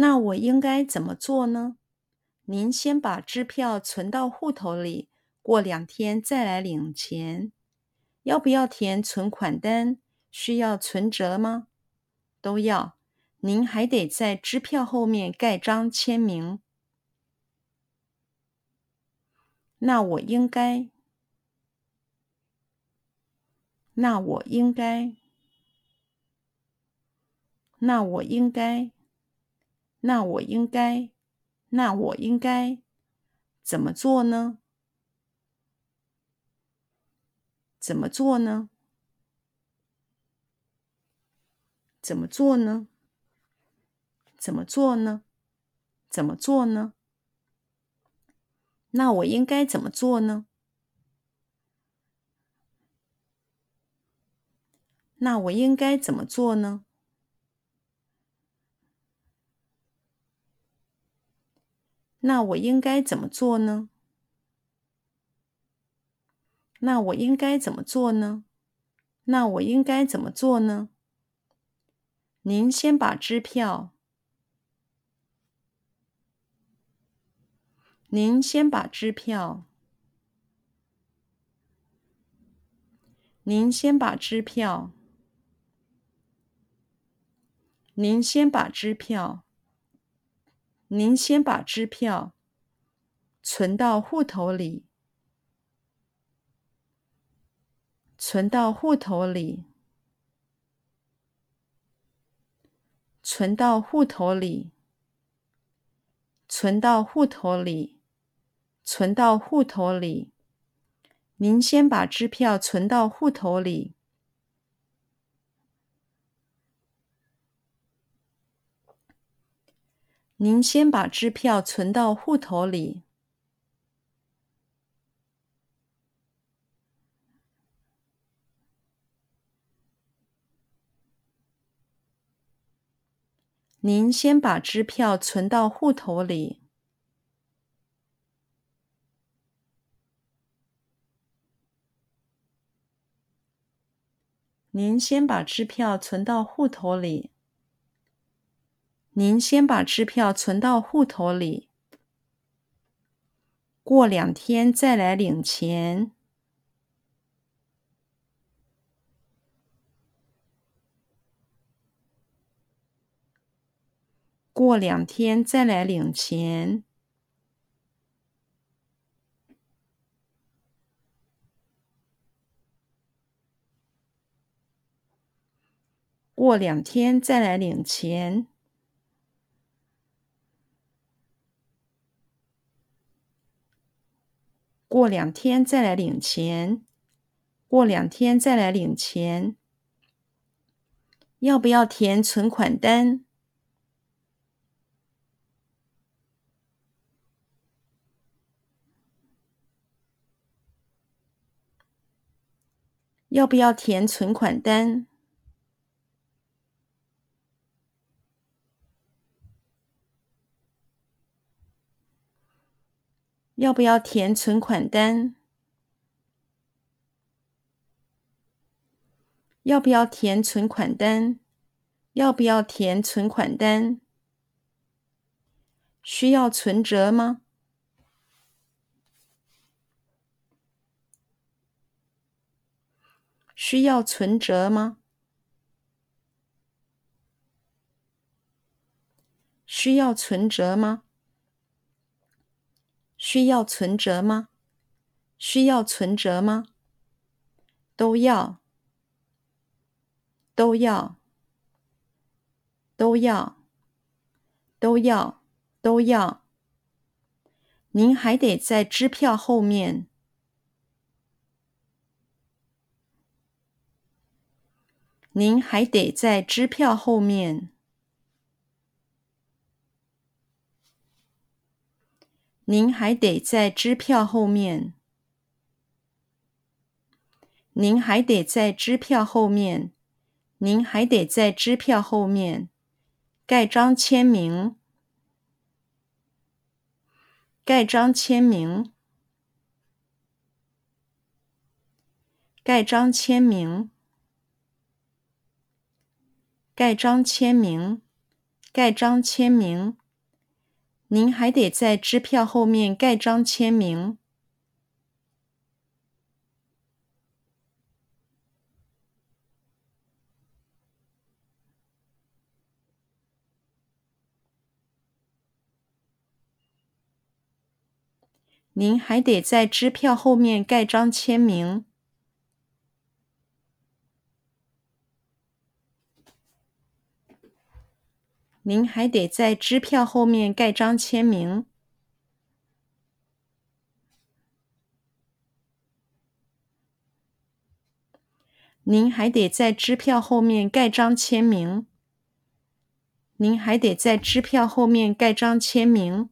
那我应该怎么做呢？您先把支票存到户头里，过两天再来领钱。要不要填存款单？需要存折吗？都要。您还得在支票后面盖章签名。那我应该？那我应该？那我应该？那我应该？那我应该怎么做呢？怎么做呢？怎么做呢？怎么做呢？怎么做呢？那我应该怎么做呢？那我应该怎么做呢？那我应该怎么做呢？那我应该怎么做呢？那我应该怎么做呢？您先把支票，您先把支票，您先把支票，您先把支票。您先把支票存到户头里，存到户头里，存到户头里，存到户头里，存到户头里。您先把支票存到户头里。您先把支票存到户头里。您先把支票存到户头里。您先把支票存到户头里。您先把支票存到户头里，过两天再来领钱。过两天再来领钱。过两天再来领钱。过两天再来领钱，过两天再来领钱。要不要填存款单？要不要填存款单？要不要填存款单？要不要填存款单？要不要填存款单？需要存折吗？需要存折吗？需要存折吗？需要存折吗？需要存折吗？都要，都要，都要，都要，都要。您还得在支票后面，您还得在支票后面。您还得在支票后面，您还得在支票后面，您还得在支票后面。盖章签名，盖章签名，盖章签名，盖章签名，盖章签名。您还得在支票后面盖章签名。您还得在支票后面盖章签名。您还得在支票后面盖章签名。您还得在支票后面盖章签名。您还得在支票后面盖章签名。